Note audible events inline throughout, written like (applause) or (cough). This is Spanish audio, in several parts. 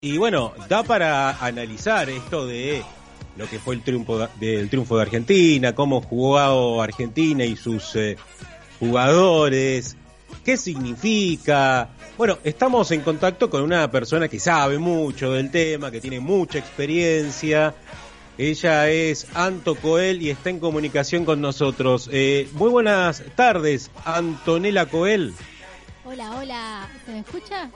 Y bueno, da para analizar esto de lo que fue el triunfo de, del triunfo de Argentina, cómo jugó Argentina y sus eh, jugadores, qué significa. Bueno, estamos en contacto con una persona que sabe mucho del tema, que tiene mucha experiencia. Ella es Anto Coel y está en comunicación con nosotros. Eh, muy buenas tardes, Antonella Coel. Hola, hola, ¿se me escucha?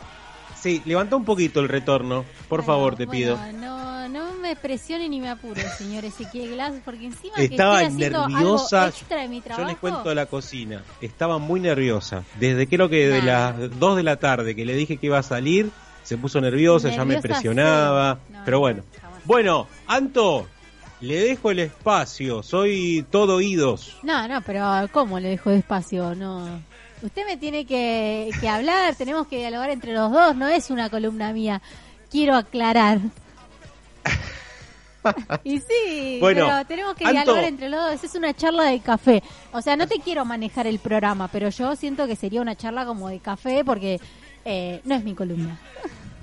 Sí, levanta un poquito el retorno, por Bueno, favor, te bueno, pido. No, no me presione ni me apure, señor Ezequiel Glass, porque encima Estaba que estoy nerviosa. algo extra de mi Yo trabajo. les cuento la cocina. Estaba muy nerviosa. Desde creo que de Nah. las 2 de la tarde que le dije que iba a salir, se puso nerviosa, ya me presionaba. sí. No, pero no, bueno. jamás. Bueno, Anto, le dejo el espacio. Soy todo oídos. No, no, pero ¿cómo le dejo despacio? No. Usted me tiene que, que hablar, tenemos que dialogar entre los dos, no es una columna mía. Quiero aclarar. (laughs) y sí, Bueno, pero tenemos que Anto. dialogar entre los dos. Es una charla de café. O sea, no te quiero manejar el programa, pero yo siento que sería una charla como de café porque eh, no es mi columna.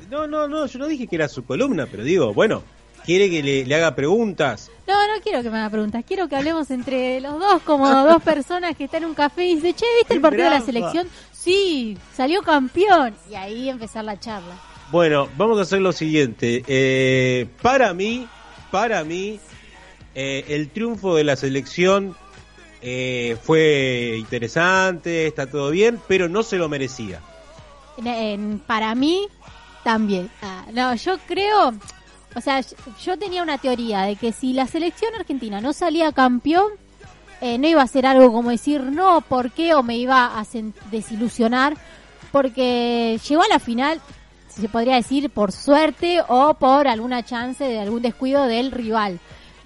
No, no, no, yo no dije que era su columna, pero digo, bueno, quiere que le, le haga preguntas. No, no quiero que me haga preguntas. Quiero que hablemos entre los dos como (laughs) dos personas que están en un café y dicen, che, ¿viste el ¡Qué partido de la selección? Sí, salió campeón. Y ahí empezar la charla. Bueno, vamos a hacer lo siguiente. Eh, para mí, para mí, eh, el triunfo de la selección eh, fue interesante, está todo bien, pero no se lo merecía. Para mí, también. Ah, no, yo creo, o sea, yo- tenía una teoría de que si la selección argentina no salía campeón, eh, no iba a ser algo como decir, no, ¿por qué? O me iba a desilusionar, porque llegó a la final, si se podría decir, por suerte o por alguna chance de algún descuido del rival.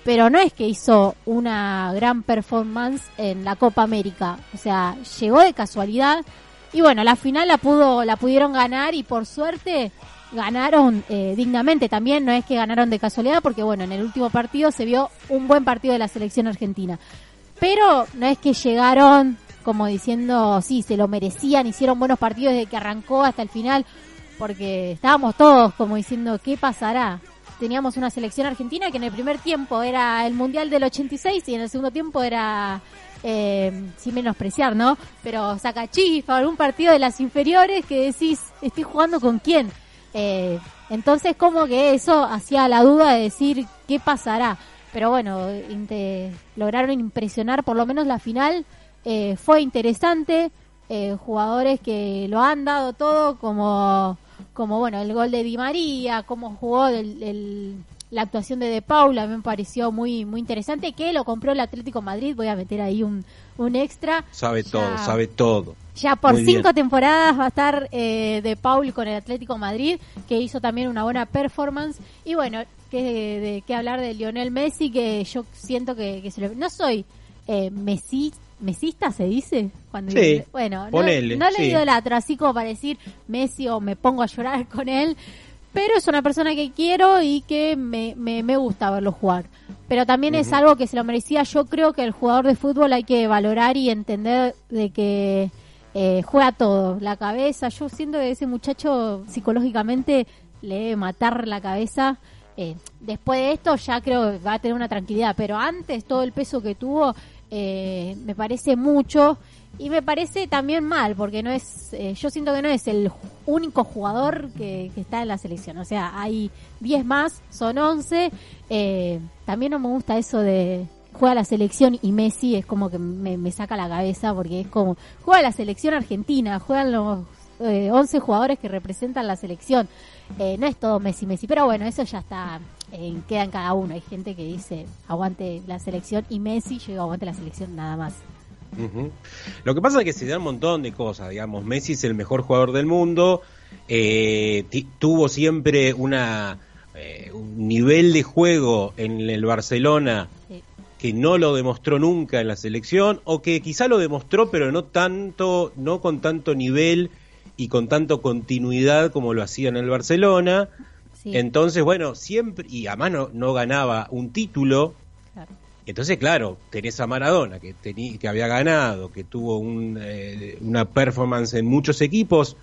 Pero no es que hizo una gran performance en la Copa América. O sea, llegó de casualidad. Y bueno, la final la pudo, la pudieron ganar y por suerte ganaron eh, dignamente. También no es que ganaron de casualidad porque bueno, en el último partido se vio un buen partido de la selección argentina. Pero no es que llegaron como diciendo, sí, se lo merecían, hicieron buenos partidos desde que arrancó hasta el final, porque estábamos todos como diciendo, ¿qué pasará? Teníamos una selección argentina que en el primer tiempo era el Mundial del 86 y en el segundo tiempo era, eh, sin menospreciar, ¿no? Pero saca chifa, algún partido de las inferiores que decís, estoy jugando con quién. Eh, entonces como que eso hacía la duda de decir, ¿qué pasará? Pero bueno, lograron impresionar, por lo menos la final eh, fue interesante. eh, jugadores que lo han dado todo, como, como bueno, el gol de Di María, cómo jugó el, el- la actuación de De Paula, me pareció muy, muy interesante. Que lo compró el Atlético Madrid, voy a meter ahí un, un extra. Sabe Ya- todo, sabe todo. Ya por Muy cinco bien. temporadas va a estar eh, de Paul con el Atlético Madrid, que hizo también una buena performance. Y bueno, que de, qué hablar de Lionel Messi, que yo siento que, que se lo- no soy eh, Messi, mesista, se dice. Cuando Sí, bueno, no, ponele, no le sí. idolatro así como para decir Messi o me pongo a llorar (laughs) con él. Pero es una persona que quiero y que me, me, me gusta verlo jugar. Pero también es algo que se lo merecía. Yo creo que el jugador de fútbol hay que valorar y entender de que eh, juega todo. La cabeza, yo siento que ese muchacho psicológicamente le debe matar la cabeza. Eh, después de esto ya creo que va a tener una tranquilidad. Pero antes todo el peso que tuvo eh, me parece mucho. Y me parece también mal, porque no es, yo siento que no es el único jugador que, está en la selección. O sea, hay 10 más, son 11. Eh, también no me gusta eso de juega la selección y Messi es como que me, me saca la cabeza, porque es como, juega la selección argentina, juegan los eh, 11 jugadores que representan la selección. Eh, no es todo Messi, Messi, pero bueno, eso ya está, eh, queda en cada uno. Hay gente que dice aguante la selección y Messi, yo digo aguante la selección nada más. Ujú. Lo que pasa es que se da un montón de cosas, digamos, Messi es el mejor jugador del mundo, eh, tuvo siempre una eh, un nivel de juego en el Barcelona Sí. Que no lo demostró nunca en la selección o que quizá lo demostró pero no tanto, no con tanto nivel y con tanto continuidad como lo hacía en el Barcelona. Sí, Entonces, bueno, siempre y además no, no ganaba un título claro. entonces, claro, tenés a Maradona, que, tení- que había ganado, que tuvo un, eh, una performance en muchos equipos,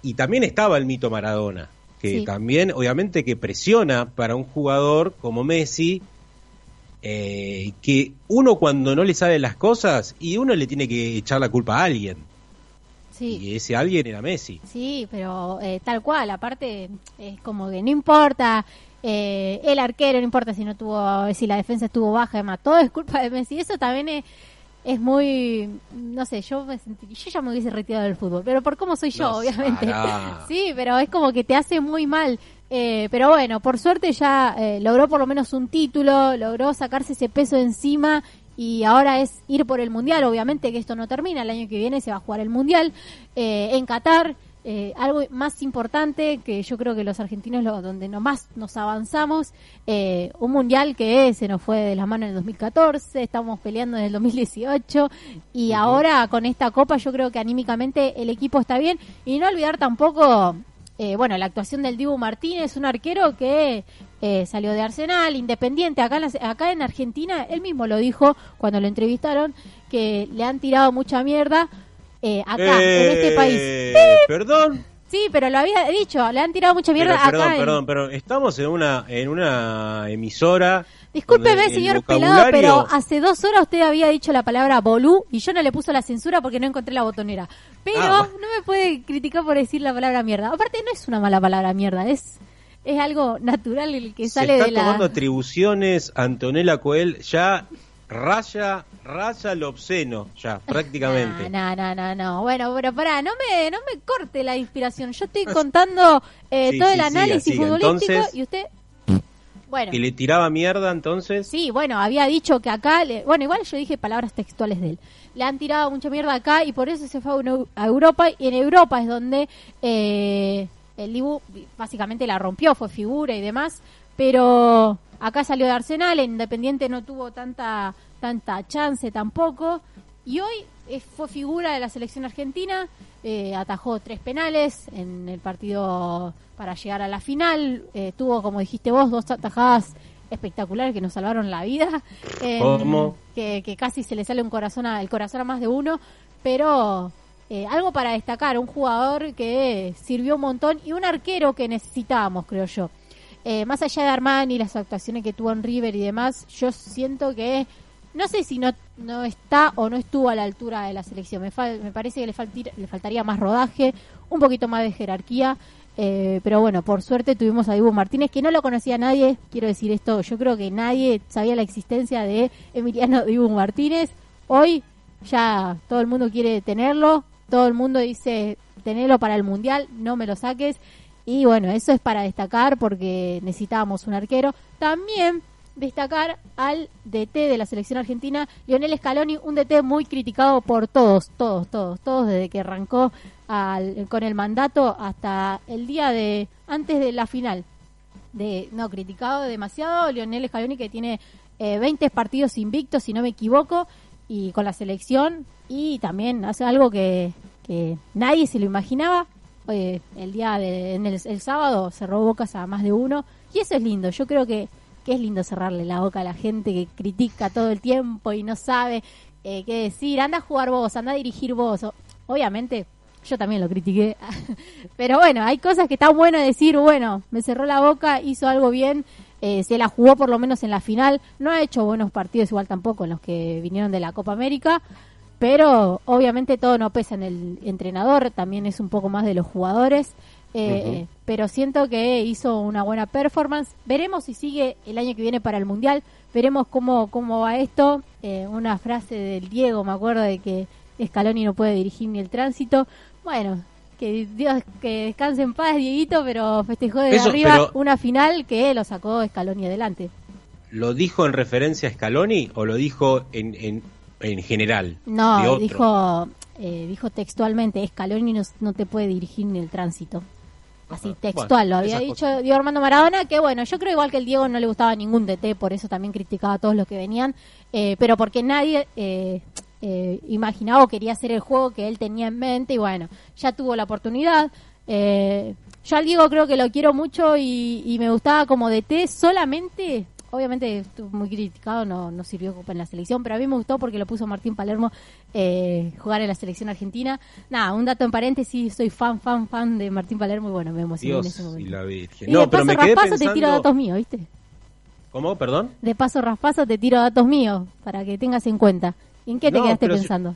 y también estaba el mito Maradona, que Sí. también, obviamente, que presiona para un jugador como Messi, eh, que uno cuando no le salen las cosas, y uno le tiene que echar la culpa a alguien. Sí. Y ese alguien era Messi. Sí, pero eh, tal cual, aparte es como que no importa eh, el arquero, no importa si no tuvo, si la defensa estuvo baja, además, todo es culpa de Messi. Eso también es, es muy, no sé, yo me sentí- yo ya me hubiese retirado del fútbol, pero por cómo soy yo, No, obviamente. (laughs) Sí, pero es como que te hace muy mal. Eh, pero bueno, por suerte ya eh, logró por lo menos un título, logró sacarse ese peso encima y ahora es ir por el mundial. Obviamente que esto no termina, el año que viene se va a jugar el mundial eh, en Qatar. Eh, algo más importante que yo creo que los argentinos lo, donde nomás nos avanzamos, eh, un mundial que se nos fue de las manos en el 2014, estamos peleando en el 2018 y ahora con esta copa yo creo que anímicamente el equipo está bien y no olvidar tampoco eh, bueno, la actuación del Dibu Martínez, un arquero que eh, salió de Arsenal, independiente, acá acá en Argentina, él mismo lo dijo cuando lo entrevistaron, que le han tirado mucha mierda eh, acá, en este país. Eh, Perdón. Sí, pero lo había dicho, le han tirado mucha Pero, mierda acá. perdón, en- perdón, pero estamos en una, en una emisora. Discúlpeme, señor Pelado, pero hace dos horas usted había dicho la palabra bolú y yo no le puso la censura porque no encontré la botonera. Pero Ah, no me puede criticar por decir la palabra mierda. Aparte, no es una mala palabra mierda, es, es algo natural el que Se sale está de la. tomando atribuciones Antonella Coel ya raya raya lo obsceno ya prácticamente (laughs) No, no, no, no. Bueno, pero pará, no me, no me corte la inspiración. Yo estoy (laughs) contando eh, Sí, todo sí, el análisis siga. futbolístico Entonces- y usted. Bueno. y le tiraba mierda entonces Sí, bueno, había dicho que acá, le- bueno, igual yo dije palabras textuales de él. Le han tirado mucha mierda acá y por eso se fue a Europa y en Europa es donde eh, el Dibu básicamente la rompió, fue figura y demás, pero acá salió de Arsenal, en Independiente no tuvo tanta tanta chance tampoco y hoy eh, fue figura de la selección argentina, eh, atajó tres penales en el partido para llegar a la final, eh, tuvo, como dijiste vos, dos atajadas espectaculares que nos salvaron la vida, (laughs) eh, ¿Cómo? que, que casi se le sale un corazón a, el corazón a más de uno, pero eh, algo para destacar, un jugador que sirvió un montón y un arquero que necesitábamos, creo yo. Eh, más allá de Armani, las actuaciones que tuvo en River y demás, yo siento que no sé si no, no está o no estuvo a la altura de la selección. Me, me parece que le, faltir- le faltaría más rodaje, un poquito más de jerarquía. eh, pero bueno, por suerte tuvimos a Dibu Martínez, que no lo conocía nadie. Quiero decir esto, yo creo que nadie sabía la existencia de Emiliano Dibu Martínez. Hoy ya todo el mundo quiere tenerlo, todo el mundo dice tenerlo para el mundial, no me lo saques. Y bueno, eso es para destacar porque necesitábamos un arquero. También destacar al DT de la selección argentina, Lionel Scaloni, un DT muy criticado por todos, todos, todos, todos, desde que arrancó al- con el mandato hasta el día de antes de la final. De, no, criticado demasiado, Lionel Scaloni que tiene eh, 20 partidos invictos, si no me equivoco, y con la selección, y también hace algo que, que nadie se lo imaginaba. Eh, el día de, en el, el sábado cerró bocas a más de uno, y eso es lindo. Yo creo que, que es lindo cerrarle la boca a la gente que critica todo el tiempo y no sabe eh, qué decir. Anda a jugar vos, anda a dirigir vos. Obviamente, yo también lo critiqué. (laughs) Pero bueno, hay cosas que están bueno decir, bueno, me cerró la boca, hizo algo bien, eh, se la jugó por lo menos en la final. No ha hecho buenos partidos igual tampoco en los que vinieron de la Copa América. Pero obviamente todo no pesa en el entrenador, también es un poco más de los jugadores. Eh. Pero siento que hizo una buena performance. Veremos si sigue el año que viene para el Mundial. Veremos cómo, cómo va esto. Eh, una frase del Diego, me acuerdo de que Scaloni no puede dirigir ni el tránsito. Bueno, que Dios que descanse en paz, Dieguito, pero festejó de Eso, arriba una final que lo sacó Scaloni adelante. lo dijo en referencia a Scaloni o lo dijo en, en, en general de No, otro? dijo eh, dijo textualmente, Scaloni no, no te puede dirigir ni el tránsito. Así, textual, Bueno, lo había dicho cosas. Diego Armando Maradona, que bueno, yo creo igual que el Diego no le gustaba ningún DT, por eso también criticaba a todos los que venían, eh, pero porque nadie eh, eh, imaginaba o quería hacer el juego que él tenía en mente y bueno, ya tuvo la oportunidad. Eh, yo al Diego creo que lo quiero mucho y, y me gustaba como DT solamente, obviamente estuvo muy criticado, no, no sirvió en la selección, pero a mí me gustó porque lo puso Martín Palermo eh, jugar en la selección argentina. Nada, un dato en paréntesis, soy fan, fan, fan de Martín Palermo y bueno, me emocioné en ese momento. Y la Virgen. Y No, de pero paso, me quedé raspazo pensando... te tiro datos míos, ¿viste? ¿Cómo? ¿Perdón? De paso, raspazo te tiro datos míos para que tengas en cuenta. ¿Y en qué te No, quedaste pero si- pensando?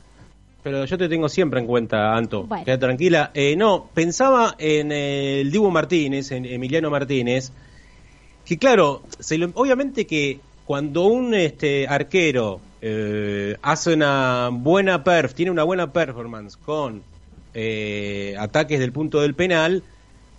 Pero yo te tengo siempre en cuenta, Anto. Bueno. Queda tranquila. Eh, no, pensaba en el Dibu Martínez, en Emiliano Martínez, que claro, se lo- obviamente que cuando un este arquero eh, hace una buena perf, tiene una buena performance con eh, ataques del punto del penal,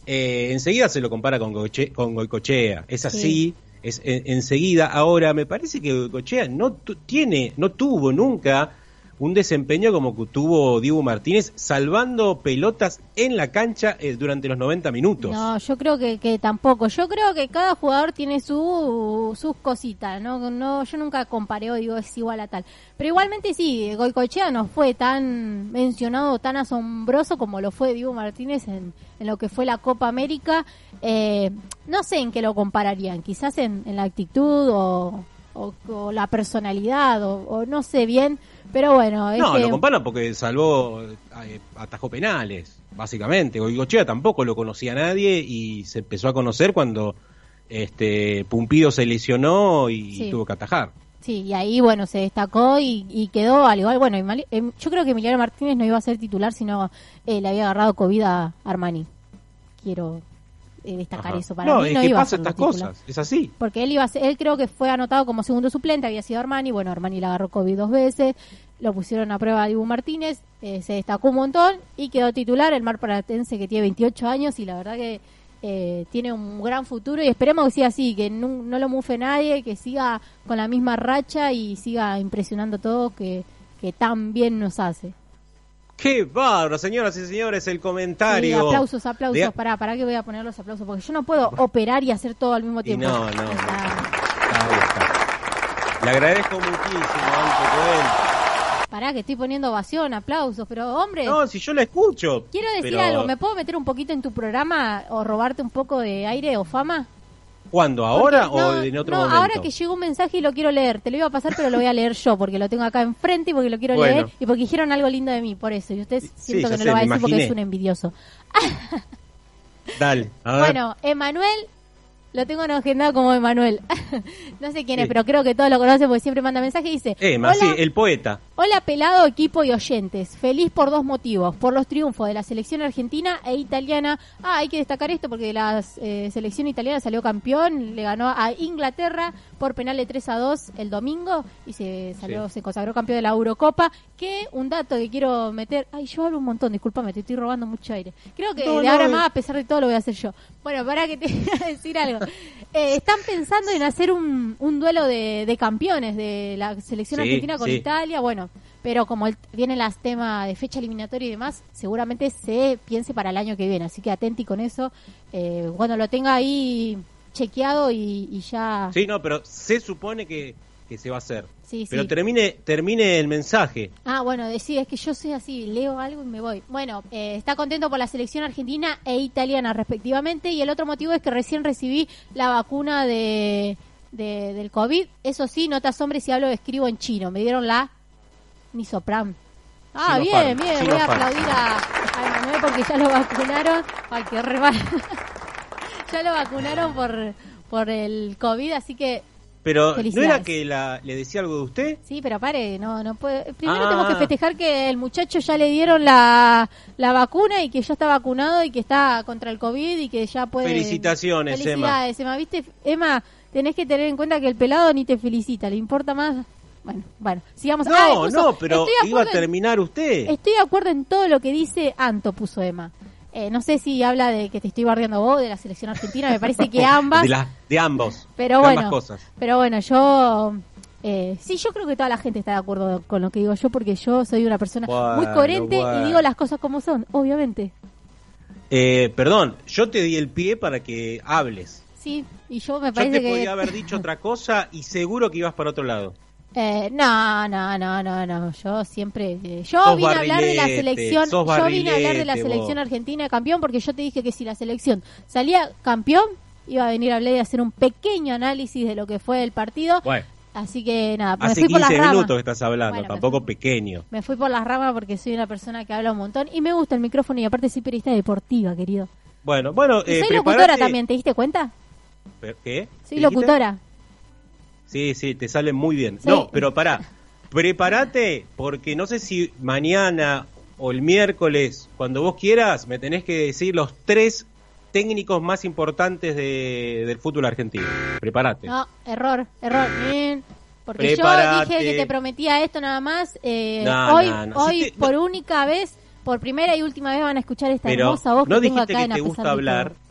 eh, enseguida se lo compara con, con Goicochea. Es así. Sí. Es en- enseguida. Ahora, me parece que Goicochea no tiene, no tuvo nunca un desempeño como que tuvo Dibu Martínez, salvando pelotas en la cancha eh, durante los 90 minutos. No, yo creo que, que tampoco. Yo creo que cada jugador tiene su, sus cositas. ¿no? No, yo nunca comparé o digo es igual a tal. Pero igualmente sí, Goicochea no fue tan mencionado, tan asombroso como lo fue Diego Martínez en, en lo que fue la Copa América. Eh, no sé en qué lo compararían. Quizás en, en la actitud o, o- o la personalidad o, o no sé bien. Pero bueno, No, que- lo comparan porque salvó, eh, atajó penales, básicamente. Goicochea tampoco lo conocía nadie y se empezó a conocer cuando este Pumpido se lesionó y Sí. tuvo que atajar. Sí, y ahí, bueno, se destacó y, y quedó al igual. Bueno, em, yo creo que Emiliano Martínez no iba a ser titular, sino eh, le había agarrado COVID a Armani. Quiero destacar Ajá. eso. Para no, mí es no que iba a pasa estas cosas, es así. Porque él iba a ser- él creo que fue anotado como segundo suplente, había sido Armani, bueno, Armani le agarró COVID dos veces, lo pusieron a prueba a Dibu Martínez, eh, se destacó un montón y quedó titular el Mar Paratense que tiene 28 años y la verdad que eh, tiene un gran futuro y esperemos que siga así, que no, no lo mufe nadie, que siga con la misma racha y siga impresionando a todos que, que tan bien nos hace. Qué bárbaro, señoras y señores, el Sí, comentario. aplausos, aplausos, de- pará, pará que voy a poner los aplausos, porque yo no puedo operar y hacer todo al mismo tiempo. no, (laughs) no, no. Ahí está. Está. Le agradezco muchísimo, Anto. Pará, que estoy poniendo ovación, aplausos, pero hombre, No, si yo la escucho. quiero decir pero algo, ¿me puedo meter un poquito en tu programa o robarte un poco de aire o fama? ¿Cuándo? ¿Ahora o en otro no, momento? ahora que llegó un mensaje y lo quiero leer, te lo iba a pasar, pero lo voy a leer yo, porque lo tengo acá enfrente y porque lo quiero Bueno. leer y porque dijeron algo lindo de mí, por eso. Y usted siento que no sé, lo va a decir porque es un envidioso. Dale, a ver. Bueno, Emanuel, lo tengo agendado como Emanuel. (laughs) no sé quién es, Sí. pero creo que todos lo conocen porque siempre manda mensaje y dice... Emma, "Hola, sí, el poeta. Hola pelado equipo y oyentes, feliz por dos motivos, por los triunfos de la selección argentina e italiana. Ah, hay que destacar esto porque la eh, selección italiana salió campeón, le ganó a Inglaterra por penal de 3 a 2 el domingo y se salió, se consagró campeón de la Eurocopa. Que un dato que quiero meter, ay yo hablo un montón, discúlpame, te estoy robando mucho aire. Creo que No, de no, ahora eh. más, a pesar de todo, lo voy a hacer yo. Bueno, para que te (laughs) voy a decir algo. Eh, están pensando en hacer un, un duelo de, de campeones de la selección Sí, argentina con sí. Italia, bueno, pero como el- vienen las temas de fecha eliminatoria y demás, seguramente se piense para el año que viene, así que atenti con eso. Eh, cuando lo tenga ahí chequeado y, y ya... Sí, no, pero se supone que, que se va a hacer. Sí, Pero sí. termine, termine el mensaje. Ah, bueno, sí, es que yo soy así, leo algo y me voy. Bueno, eh, está contento por la selección argentina e italiana respectivamente y el otro motivo es que recién recibí la vacuna de, de- del COVID. Eso sí, no te asombres si hablo o escribo en chino. Me dieron la Nisopram. Ah, Sinopharm, bien, bien, voy a aplaudir a, a Emanuel porque ya lo vacunaron. Ay, qué re mal. (laughs) ya lo vacunaron por, por el COVID, así que Pero, ¿no era que la, le decía algo de usted? Sí, pero pare, no, no puede. Primero Ah. tenemos que festejar que el muchacho ya le dieron la, la vacuna y que ya está vacunado y que está contra el COVID y que ya puede. Felicitaciones, Felicidades, Emma. ¿Viste, Emma? Tenés que tener en cuenta que el pelado ni te felicita, le importa más. Bueno, bueno, sigamos. No, Ah, puso, no, pero "Estoy de iba a en- terminar usted. Estoy de acuerdo en todo lo que dice Anto, puso Emma. Eh, no sé si habla de que te estoy bardeando vos, de la selección argentina, me parece que (laughs) ambas. De, la- de ambos. Pero de bueno, ambas cosas. pero bueno, yo eh, sí, yo creo que toda la gente está de acuerdo con lo que digo yo porque yo soy una persona muy coherente bueno. y digo las cosas como son, obviamente. Eh, perdón, yo te di el pie para que hables. Sí, y yo me Yo parece te que podía haber dicho otra cosa y seguro que ibas para otro lado. Eh, no, no, no, no, no. Yo siempre. eh, yo vine a hablar de la selección. Yo vine a hablar de la selección vos. argentina campeón porque yo te dije que si la selección salía campeón iba a venir a hablar y hacer un pequeño análisis de lo que fue el partido. Bueno, Así que nada, me hace fui por las 15 ramas. minutos que estás hablando, Bueno, me tampoco fui- pequeño. Me fui por las ramas porque soy una persona que habla un montón y me gusta el micrófono y aparte soy periodista deportiva, querido. Bueno, bueno, Y eh, soy locutora también, ¿te diste cuenta? ¿Pero ¿Qué? Soy ¿Dijiste? Sí, sí, te sale muy bien. Sí. No, pero pará, prepárate porque no sé si mañana o el miércoles, cuando vos quieras, me tenés que decir los tres técnicos más importantes de- del fútbol argentino. Prepárate. No, error, error. Bien. Porque yo dije que te prometía esto nada más. eh, No, hoy, no, no. hoy Si te- por única vez, por primera y última vez van a escuchar esta hermosa voz no que tengo acá que en te gusta hablar. todo.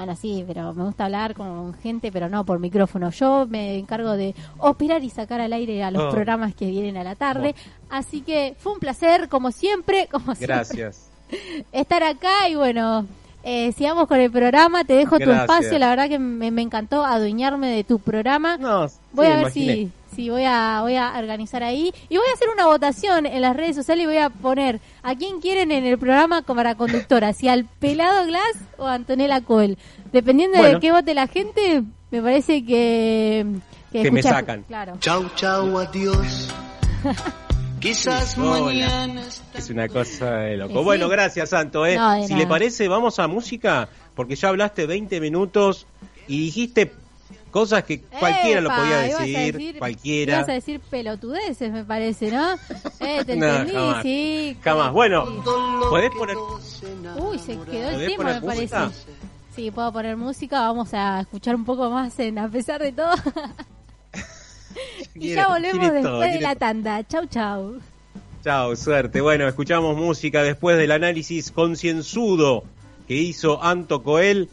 Bueno, sí, pero me gusta hablar con gente, pero no por micrófono. Yo me encargo de operar y sacar al aire a los Oh. programas que vienen a la tarde. Así que fue un placer, como siempre, (laughs) como siempre, Gracias. estar acá y bueno, eh, sigamos con el programa. Te dejo tu espacio. La verdad que me, me encantó adueñarme de tu programa. No, Voy sí, a ver imaginé. si, si voy a voy a organizar ahí y voy a hacer una votación en las redes sociales y voy a poner a quién quieren en el programa como para conductora, si al Pelado Glass o a Antonella Coel. Dependiendo de qué vote la gente, me parece que Que me sacan. Claro. Chau, chau, adiós. (laughs) Quizás Hola. mañana. Es una cosa de loco. Sí. Bueno, gracias, Santo. ¿eh? No, si nada. le parece, vamos a música, porque ya hablaste 20 minutos y dijiste cosas que cualquiera lo podía decir, decir- cualquiera. Ibas a decir pelotudeces, me parece, ¿no? Eh, te (laughs) No, entendí, jamás. sí. Jamás. Bueno. ¿podés poner Uy, se quedó el ¿Podés tema, me parece. música? Sí, puedo poner música. Vamos a escuchar un poco más en A pesar de todo. (laughs) y ya volvemos después todo, de la todo. tanda. Chau, chau. Chao, suerte. Bueno, escuchamos música después del análisis concienzudo que hizo Anto Coel